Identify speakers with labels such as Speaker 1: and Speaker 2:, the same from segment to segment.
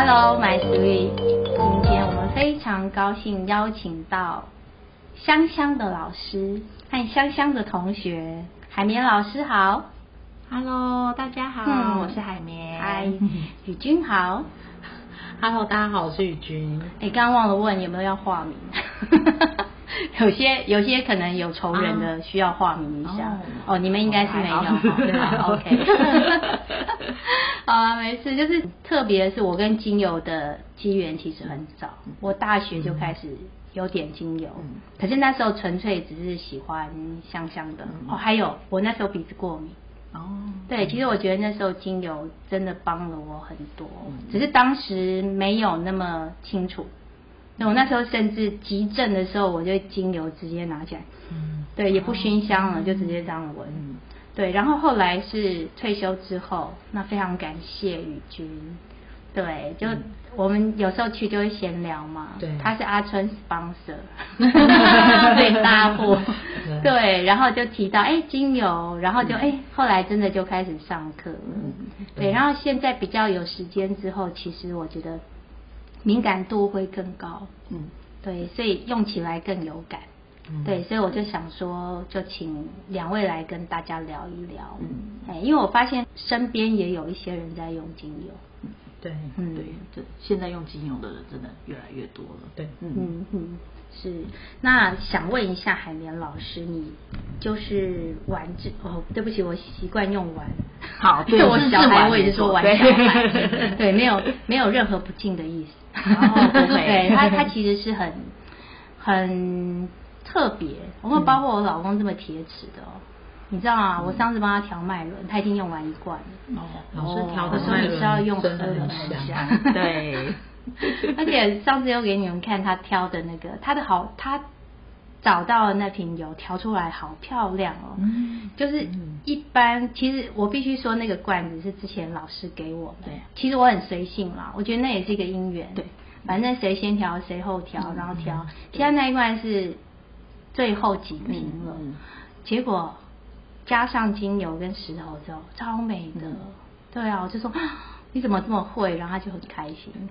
Speaker 1: Hello，my sweet，今天我们非常高兴邀请到香香的老师和香香的同学，海绵老师好。
Speaker 2: Hello，大家好，嗯、我是海绵。
Speaker 1: 嗨，宇君好。
Speaker 3: Hello，大家好，我是宇君。
Speaker 1: 哎，刚刚忘了问有没有要化名。有些有些可能有仇人的需要化名一下哦，哦，你们应该是没有，对吧？OK，好啊，没事。就是特别是我跟精油的机缘其实很早，我大学就开始有点精油，可是那时候纯粹只是喜欢香香的。哦。还有我那时候鼻子过敏。哦，对，其实我觉得那时候精油真的帮了我很多，只是当时没有那么清楚。那我那时候甚至急症的时候，我就精油直接拿起来，嗯，对，也不熏香了，就直接这样闻，嗯，对。然后后来是退休之后，那非常感谢宇君，对，就我们有时候去就会闲聊嘛，对，他是阿春 sponsor，最大户，对，然后就提到哎精油，然后就哎后来真的就开始上课了，对，然后现在比较有时间之后，其实我觉得。敏感度会更高，嗯，对，所以用起来更有感，嗯，对，所以我就想说，就请两位来跟大家聊一聊，嗯，哎，因为我发现身边也有一些人在用精油，
Speaker 2: 嗯，对，嗯，对，这现在用精油的人真的越来越多了，对，
Speaker 1: 嗯。嗯嗯。是，那想问一下海绵老师，你就是玩这哦，对不起，我习惯用玩，
Speaker 2: 好，
Speaker 1: 对 我小孩我也是说玩小孩，对，对，没有没有任何不敬的意思，哦、不会 对他他其实是很很特别，我们包括我老公这么铁齿的哦，你知道吗？我上次帮他调脉轮，他已经用完一罐。了，哦，
Speaker 3: 老师调的
Speaker 1: 脉轮你是要用喝的很香，
Speaker 2: 对。
Speaker 1: 而且上次又给你们看他挑的那个，他的好，他找到的那瓶油调出来好漂亮哦。嗯，就是一般，其实我必须说那个罐子是之前老师给我的。对，其实我很随性啦，我觉得那也是一个因缘。对，反正谁先调谁后调，然后调。现在那一罐是最后几瓶了，结果加上精油跟石头之后，超美的。对啊，我就说。你怎么这么会？然后他就很开心。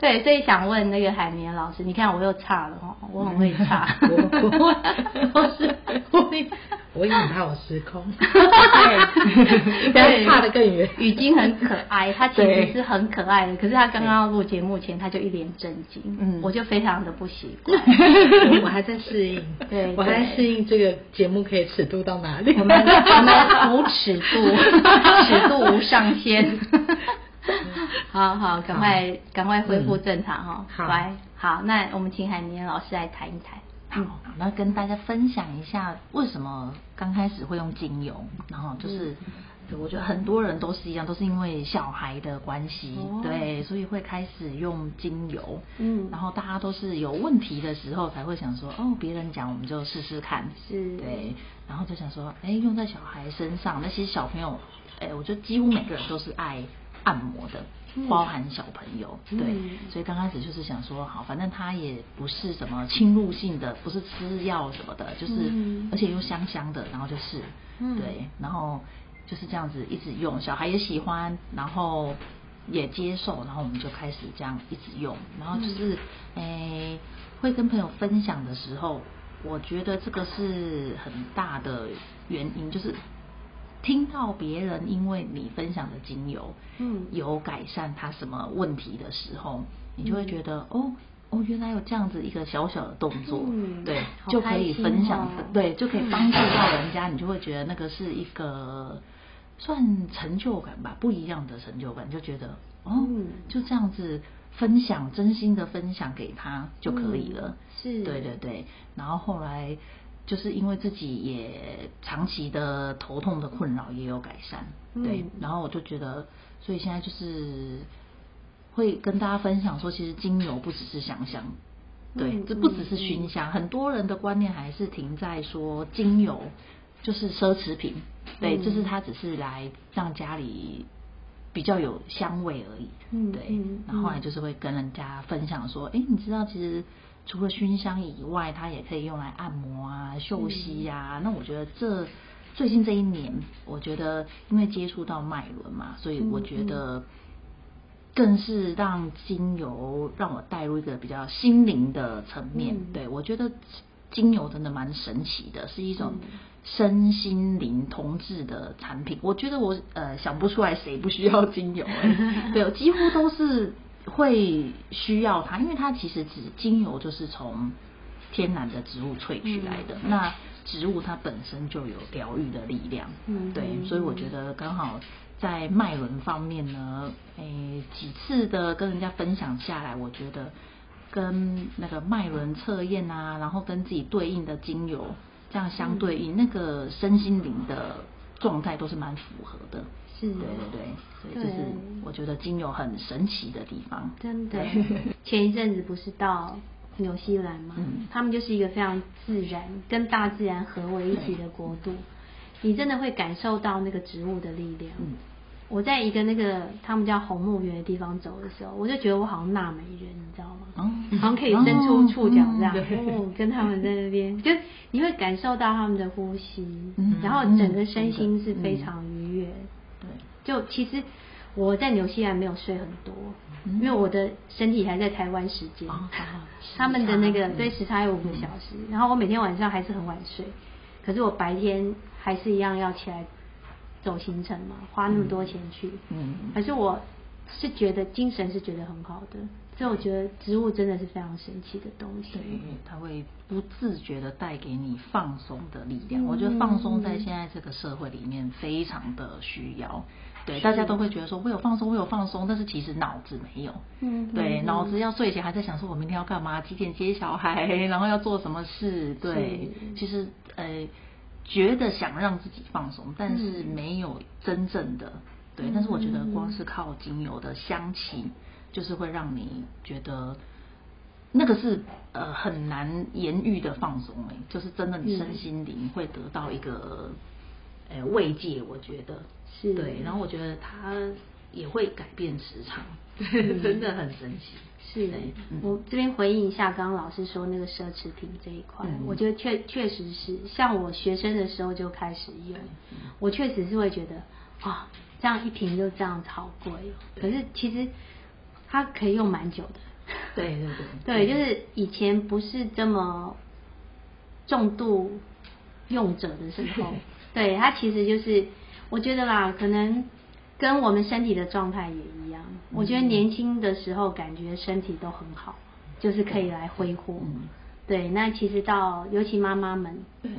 Speaker 1: 对，所以想问那个海绵老师，你看我又差了哦，我很会差。我
Speaker 3: 我是我我也很怕我失控。对，对差得更远。
Speaker 1: 雨晶很可爱，他其实是很可爱的，可是他刚刚录节目前他就一脸震惊，嗯，我就非常的不习惯。
Speaker 3: 我还在适应，对，我还在适应这个节目可以尺度到哪里？
Speaker 1: 我们我们无尺度，尺度无上限。好好，赶快赶快恢复正常哈。好，来，好，那我们请海绵老师来谈一谈。
Speaker 2: 好，那跟大家分享一下为什么刚开始会用精油，然后就是，我觉得很多人都是一样，都是因为小孩的关系，对，所以会开始用精油。嗯，然后大家都是有问题的时候才会想说，哦，别人讲我们就试试看，是，对，然后就想说，哎，用在小孩身上，那些小朋友，哎，我觉得几乎每个人都是爱按摩的。包含小朋友，对，所以刚开始就是想说，好，反正它也不是什么侵入性的，不是吃药什么的，就是，而且又香香的，然后就是，对，然后就是这样子一直用，小孩也喜欢，然后也接受，然后我们就开始这样一直用，然后就是，诶，会跟朋友分享的时候，我觉得这个是很大的原因，就是。听到别人因为你分享的精油，嗯，有改善他什么问题的时候，你就会觉得，哦哦，原来有这样子一个小小的动作，嗯，对，就可以分享，对，就可以帮助到人家，你就会觉得那个是一个算成就感吧，不一样的成就感，就觉得，哦，就这样子分享，真心的分享给他就可以了，是，对对对，然后后来。就是因为自己也长期的头痛的困扰也有改善，对，然后我就觉得，所以现在就是会跟大家分享说，其实精油不只是香香，对，这不只是熏香，很多人的观念还是停在说精油就是奢侈品，对，就是它只是来让家里比较有香味而已，对，然后后来就是会跟人家分享说，哎，你知道其实。除了熏香以外，它也可以用来按摩啊、嗅息呀、啊。嗯、那我觉得这最近这一年，我觉得因为接触到脉轮嘛，所以我觉得更是让精油让我带入一个比较心灵的层面。嗯、对，我觉得精油真的蛮神奇的，是一种身心灵同治的产品。我觉得我呃想不出来谁不需要精油，哎，对，几乎都是会需要它，因为它其实只精油就是从天然的植物萃取来的。嗯、那植物它本身就有疗愈的力量，嗯，对，所以我觉得刚好在脉轮方面呢，诶，几次的跟人家分享下来，我觉得跟那个脉轮测验啊，然后跟自己对应的精油这样相对应，嗯、那个身心灵的状态都是蛮符合的，是，对对对，所以就是我觉得精油很神奇的地方，
Speaker 1: 真的。前一阵子不是到。纽西兰嘛，嗯、他们就是一个非常自然、跟大自然合为一体的国度。你真的会感受到那个植物的力量。嗯、我在一个那个他们叫红木园的地方走的时候，我就觉得我好像纳美人，你知道吗？嗯、好像可以伸出触角这样，哦，哦，跟他们在那边，就你会感受到他们的呼吸，嗯、然后整个身心是非常就其实。我在纽西兰没有睡很多，因为我的身体还在台湾时间。他们的那个对时差有五个小时，然后我每天晚上还是很晚睡，可是我白天还是一样要起来走行程嘛，花那么多钱去。嗯，可是我是觉得精神是觉得很好的。所以我觉得植物真的是非常神奇的东西，
Speaker 2: 对，它会不自觉的带给你放松的力量。嗯、我觉得放松在现在这个社会里面非常的需要。对，大家都会觉得说我有放松，我有放松，但是其实脑子没有。嗯，对，脑、嗯、子要睡前还在想说我明天要干嘛，几点接小孩，然后要做什么事。对，其实呃，觉得想让自己放松，但是没有真正的。嗯、对，但是我觉得光是靠精油的香气。就是会让你觉得那个是呃很难言喻的放松哎，就是真的你身心灵会得到一个呃慰藉，我觉得是对，然后我觉得它也会改变磁场，对，真的很神奇。
Speaker 1: 是，嗯、我这边回应一下刚刚老师说那个奢侈品这一块，嗯、我觉得确确实是，像我学生的时候就开始用，嗯、我确实是会觉得啊，这样一瓶就这样子好贵哦，可是其实。它可以用蛮久的，
Speaker 2: 对对
Speaker 1: 对，对，就是以前不是这么重度用者的时候，对，它其实就是我觉得啦，可能跟我们身体的状态也一样。我觉得年轻的时候感觉身体都很好，就是可以来挥霍。对，那其实到尤其妈妈们，对，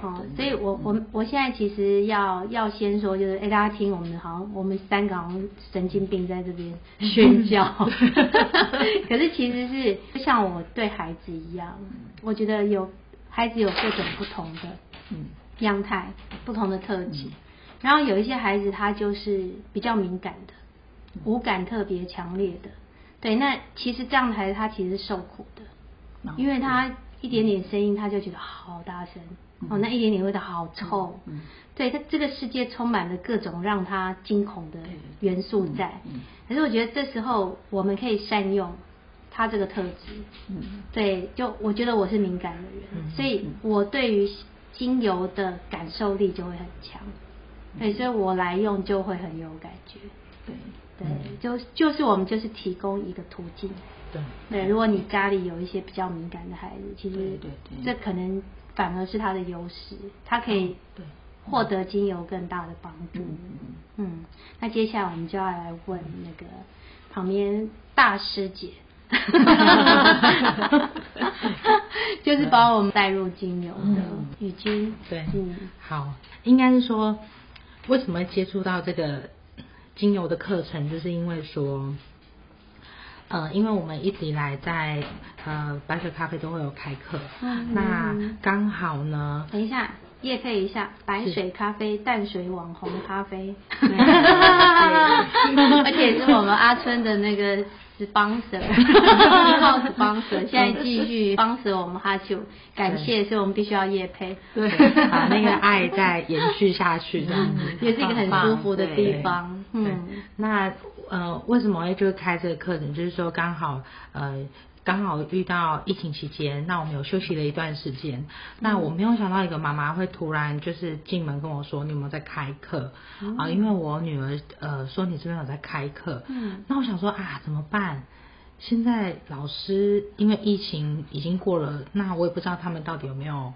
Speaker 1: 哦，所以我我我现在其实要要先说，就是哎，大家听我们好像我们三个好像神经病在这边 宣教，可是其实是就像我对孩子一样，我觉得有孩子有各种不同的样态，不同的特质，然后有一些孩子他就是比较敏感的，五感特别强烈的，对，那其实这样的孩子他其实是受苦的。因为他一点点声音，他就觉得好大声，哦，那一点点味道好臭，对，他这个世界充满了各种让他惊恐的元素在。可是我觉得这时候我们可以善用他这个特质，嗯。对，就我觉得我是敏感的人，所以我对于精油的感受力就会很强，对，所以我来用就会很有感觉，对，对，就就是我们就是提供一个途径。对。对，如果你家里有一些比较敏感的孩子，其实这可能反而是他的优势，他可以获得精油更大的帮助。嗯，那接下来我们就要来问那个旁边大师姐，就是把我们带入精油的语境。
Speaker 3: 对，嗯，好，应该是说为什么会接触到这个精油的课程，就是因为说。呃，因为我们一直以来在呃白水咖啡都会有开课，嗯、那刚好呢，
Speaker 1: 等一下业配一下白水咖啡淡水网红咖啡，而且是我们阿春的那个 sponsor，一 号 sponsor，现在继续 sponsor 我们哈啾，感谢，所以我们必须要夜配，
Speaker 3: 对，把那个爱再延续下去，这样子。
Speaker 1: 也是一个很舒服的地方，
Speaker 3: 嗯，那。呃，为什么会就开这个课程？就是说刚好呃刚好遇到疫情期间，那我们有休息了一段时间。那我没有想到一个妈妈会突然就是进门跟我说：“你有没有在开课？”啊，因为我女儿呃说你这边有在开课。嗯。那我想说啊，怎么办？现在老师因为疫情已经过了，那我也不知道他们到底有没有，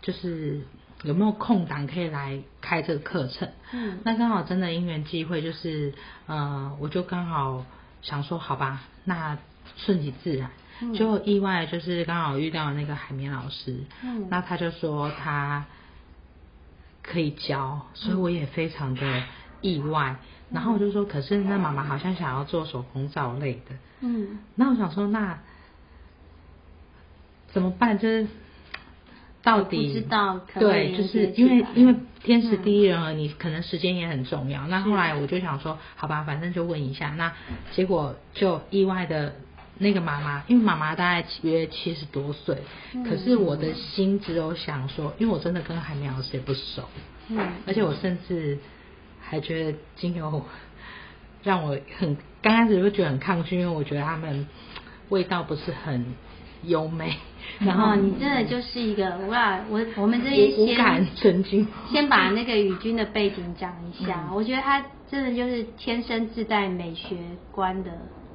Speaker 3: 就是有没有空档可以来开这个课程。嗯，那刚好真的因缘机会，就是呃，我就刚好想说，好吧，那顺其自然，就意外就是刚好遇到那个海绵老师，嗯，那他就说他可以教，所以我也非常的意外。然后我就说，可是那妈妈好像想要做手工皂类的，嗯，那我想说，那怎么办？就是到底
Speaker 1: 不知道可
Speaker 3: 对，就是因为因为天时地利人和，你可能时间也很重要。那后来我就想说，好吧，反正就问一下。那结果就意外的那个妈妈，因为妈妈大概约七十多岁，可是我的心只有想说，因为我真的跟海绵老师也不熟，嗯，而且我甚至。还觉得精油让我很刚开始会觉得很抗拒，因为我觉得他们味道不是很优美。
Speaker 1: 然后你真的就是一个哇，我我们这边先
Speaker 3: 感神经，
Speaker 1: 先把那个宇君的背景讲一下。嗯、我觉得他真的就是天生自带美学观的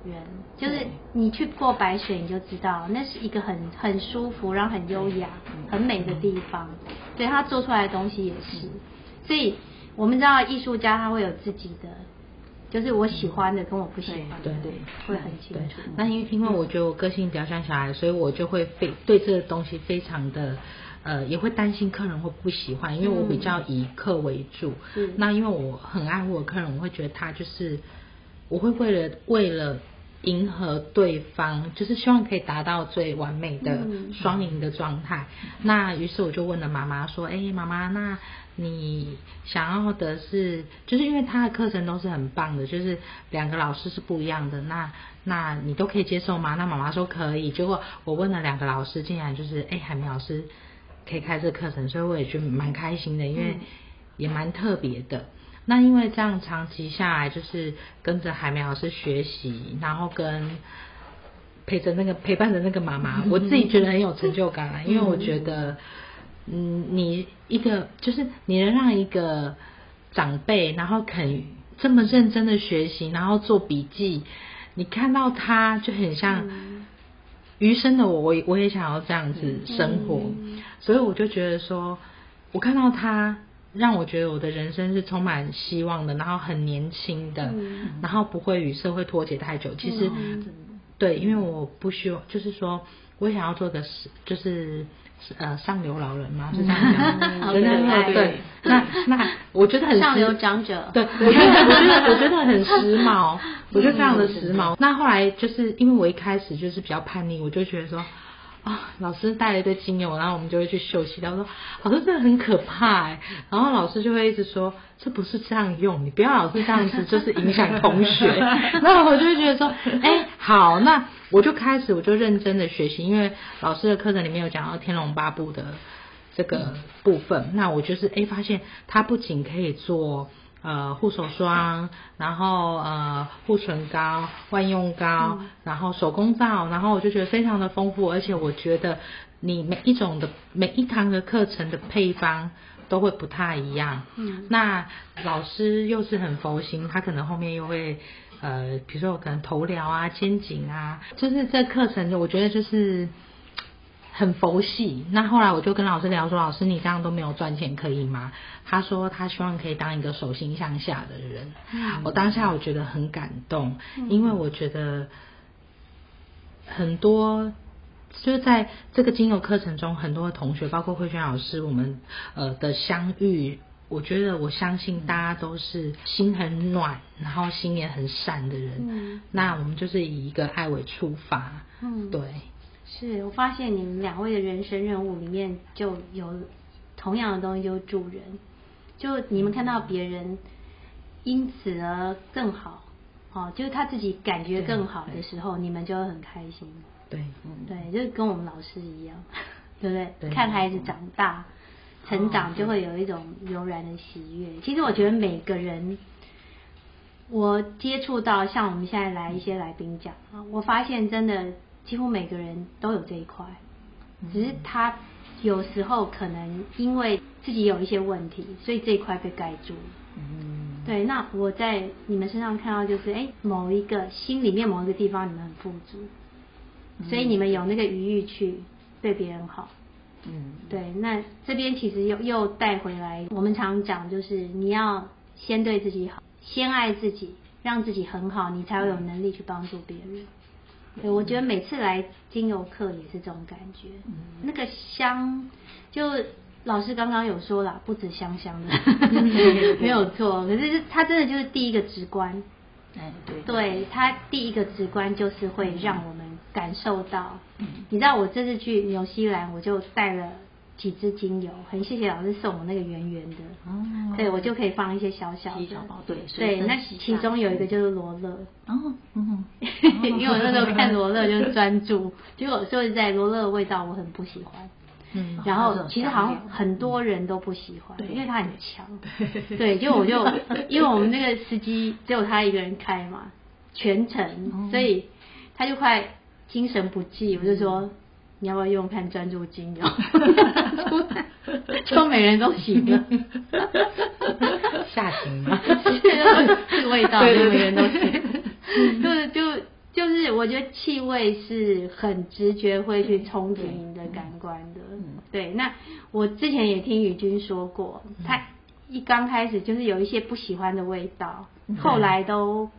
Speaker 1: 人，就是你去过白水你就知道，那是一个很很舒服，然后很优雅、很美的地方。所以他做出来的东西也是，所以。我们知道艺术家他会有自己的，就是我喜欢的跟我不喜欢的，对对，会很清楚。
Speaker 3: 那因为因为我觉得我个性比较像小孩，所以我就会非对这个东西非常的呃，也会担心客人会不喜欢，因为我比较以客为主。嗯。那因为我很爱护我客人，我会觉得他就是，我会为了为了迎合对方，就是希望可以达到最完美的双赢的状态。那于是我就问了妈妈说：“哎，妈妈，那。”你想要的是，就是因为他的课程都是很棒的，就是两个老师是不一样的，那那你都可以接受吗？那妈妈说可以。结果我问了两个老师，竟然就是哎，海绵老师可以开这个课程，所以我也觉得蛮开心的，因为也蛮特别的。那因为这样长期下来，就是跟着海绵老师学习，然后跟陪着那个陪伴着那个妈妈，我自己觉得很有成就感啊，因为我觉得。嗯，你一个就是你能让一个长辈，然后肯这么认真的学习，然后做笔记，你看到他就很像余生的我，我我也想要这样子生活，所以我就觉得说，我看到他，让我觉得我的人生是充满希望的，然后很年轻的，然后不会与社会脱节太久。其实，对，因为我不需要，就是说我想要做个是，就是。呃，上流老人嘛？是这样讲，对对对。那那 我觉得很
Speaker 1: 上流长者，
Speaker 3: 对，我觉得我觉得我觉得很时髦，我觉得非常的时髦。那后来就是因为我一开始就是比较叛逆，我就觉得说。啊，老师带了一堆精油，然后我们就会去休息。他说：“老师，这个很可怕哎。”然后老师就会一直说：“这不是这样用，你不要老是这样子，就是影响同学。”那我就会觉得说：“哎，好，那我就开始，我就认真的学习，因为老师的课程里面有讲到《天龙八部》的这个部分。那我就是哎，发现它不仅可以做。呃，护手霜，然后呃，护唇膏、万用膏，然后手工皂，然后我就觉得非常的丰富，而且我觉得你每一种的每一堂的课程的配方都会不太一样。嗯，那老师又是很佛心，他可能后面又会呃，比如说我可能头疗啊、肩颈啊，就是这课程我觉得就是。很佛系，那后来我就跟老师聊说：“老师，你这样都没有赚钱，可以吗？”他说：“他希望可以当一个手心向下的人。嗯”我当下我觉得很感动，嗯、因为我觉得很多就是在这个精油课程中，很多同学，包括慧轩老师，我们呃的相遇，我觉得我相信大家都是心很暖，然后心也很善的人。嗯、那我们就是以一个爱为出发，嗯，对。
Speaker 1: 是我发现你们两位的人生任务里面就有同样的东西，就是助人。就你们看到别人因此而更好，哦，就是他自己感觉更好的时候，你们就会很开心。
Speaker 3: 对，
Speaker 1: 嗯，对，就是跟我们老师一样，对不对？对，看孩子长大、成长，就会有一种悠然的喜悦。其实我觉得每个人，我接触到像我们现在来一些来宾讲啊，我发现真的。几乎每个人都有这一块，只是他有时候可能因为自己有一些问题，所以这一块被盖住。嗯，对。那我在你们身上看到就是，哎，某一个心里面某一个地方你们很富足，所以你们有那个余裕去对别人好。嗯，对。那这边其实又又带回来，我们常讲就是你要先对自己好，先爱自己。让自己很好，你才会有能力去帮助别人。对，我觉得每次来精油课也是这种感觉。嗯、那个香，就老师刚刚有说了，不止香香的，没有错。可是它真的就是第一个直观。哎，对，对，它第一个直观就是会让我们感受到。嗯、你知道，我这次去纽西兰，我就带了。几支精油，很谢谢老师送我那个圆圆的，哦，对我就可以放一些小小的，对对，那其中有一个就是罗勒，哦，嗯，因为我那时候看罗勒就是专注，结果说实在罗勒的味道我很不喜欢，嗯，然后其实好像很多人都不喜欢，因为它很强，对，就我就 因为我们那个司机只有他一个人开嘛，全程，所以他就快精神不济，我就说。你要不要用看专注精油？就每人都行了，
Speaker 3: 下行吗？
Speaker 1: 是味道，就每人都行。就是就就是，我觉得气味是很直觉会去冲击你的感官的。对，那我之前也听宇君说过，他一刚开始就是有一些不喜欢的味道，后来都。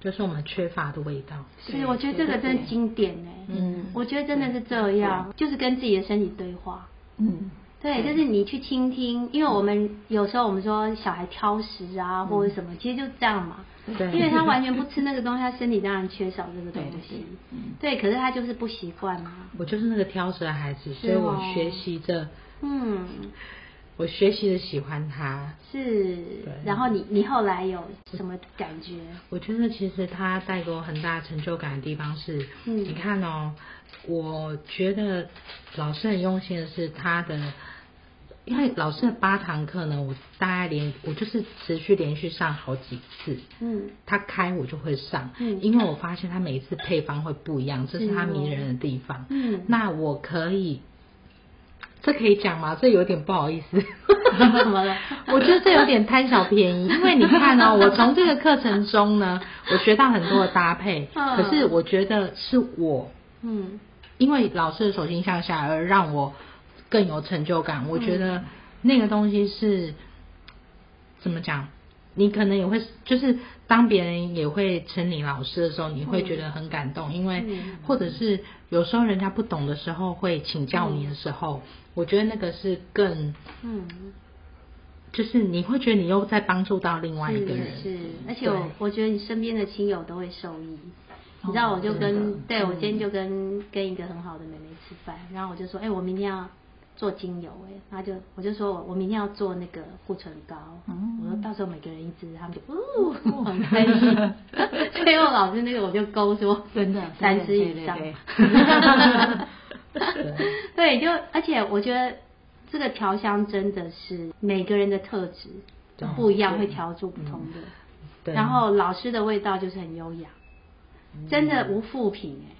Speaker 3: 就是我们缺乏的味道。
Speaker 1: 是，我觉得这个真的经典哎。嗯。我觉得真的是这样，就是跟自己的身体对话。嗯。对，就是你去倾听，因为我们有时候我们说小孩挑食啊，或者什么，其实就这样嘛。对。因为他完全不吃那个东西，他身体当然缺少这个东西。嗯。对，可是他就是不习惯嘛。
Speaker 3: 我就是那个挑食的孩子，所以我学习着。嗯。我学习的喜欢他，
Speaker 1: 是，然后你你后来有什么感觉？
Speaker 3: 我觉得其实他带给我很大成就感的地方是，嗯，你看哦，我觉得老师很用心的是他的，因为老师的八堂课呢，我大概连我就是持续连续上好几次，嗯，他开我就会上，嗯，因为我发现他每一次配方会不一样，这是他迷人的地方，嗯，那我可以。这可以讲吗？这有点不好意思。怎么了？我觉得这有点贪小便宜，因为你看哦，我从这个课程中呢，我学到很多的搭配。可是我觉得是我，嗯，因为老师的手心向下而让我更有成就感。我觉得那个东西是怎么讲？你可能也会，就是当别人也会称你老师的时候，你会觉得很感动，因为或者是有时候人家不懂的时候会请教你的时候，我觉得那个是更，嗯，就是你会觉得你又在帮助到另外一个人，
Speaker 1: 是，而且我我觉得你身边的亲友都会受益。你知道，我就跟对我今天就跟跟一个很好的妹妹吃饭，然后我就说，哎，我明天要。做精油哎，他就我就说我我明天要做那个护唇膏，嗯、我说到时候每个人一支，他们就哦很开心。最后老师那个我就勾说真的三支以上。对，就而且我觉得这个调香真的是每个人的特质不一样，会调出不同的。嗯、然后老师的味道就是很优雅，真的无副品哎。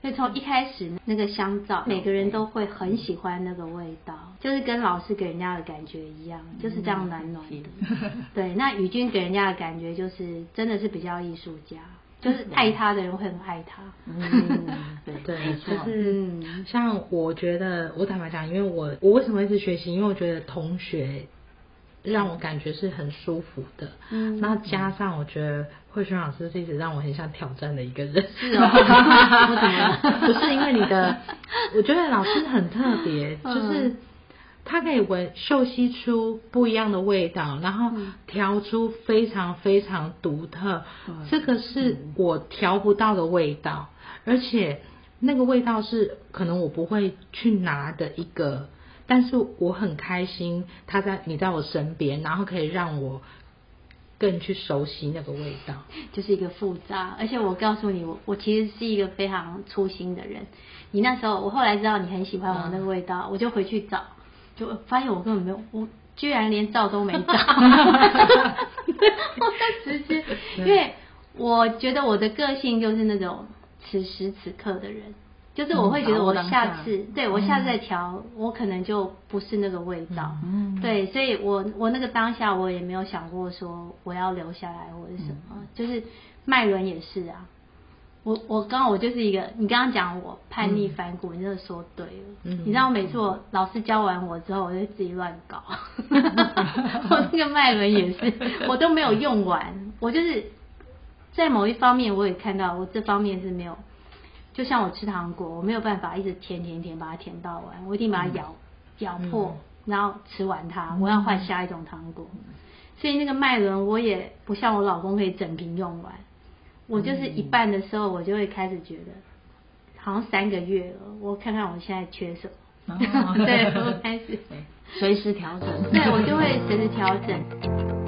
Speaker 1: 所以从一开始那个香皂，每个人都会很喜欢那个味道，就是跟老师给人家的感觉一样，就是这样暖暖的。对，那宇君给人家的感觉就是真的是比较艺术家，就是爱他的人会很爱他。嗯，
Speaker 3: 对对，就是像我觉得，我坦白讲，因为我我为什么一直学习？因为我觉得同学。让我感觉是很舒服的，嗯，那加上我觉得慧萱老师是一直让我很想挑战的一个人，是哦，不是因为你的，我觉得老师很特别，就是他可以闻嗅吸出不一样的味道，然后调出非常非常独特，这个是我调不到的味道，而且那个味道是可能我不会去拿的一个。但是我很开心，他在你在我身边，然后可以让我更去熟悉那个味道，
Speaker 1: 就是一个复杂。而且我告诉你，我我其实是一个非常粗心的人。你那时候，我后来知道你很喜欢我那个味道，嗯、我就回去找，就发现我根本没有，我居然连照都没照。我 直接，因为我觉得我的个性就是那种此时此刻的人。就是我会觉得我下次，嗯、对我下次再调，嗯、我可能就不是那个味道。嗯，对，所以我我那个当下我也没有想过说我要留下来或者什么，嗯、就是麦伦也是啊。我我刚刚我就是一个，你刚刚讲我叛逆反骨，嗯、你真的说对了。嗯，你知道每次我老师教完我之后，我就自己乱搞。我那个脉轮也是，我都没有用完。我就是在某一方面，我也看到我这方面是没有。就像我吃糖果，我没有办法一直舔舔舔把它舔到完，我一定把它咬、嗯、咬破，然后吃完它。我要换下一种糖果，嗯、所以那个脉轮我也不像我老公可以整瓶用完。我就是一半的时候，我就会开始觉得，好像三个月了，我看看我现在缺什么，哦、对，我开始 随时调整，对，我就会随时调整。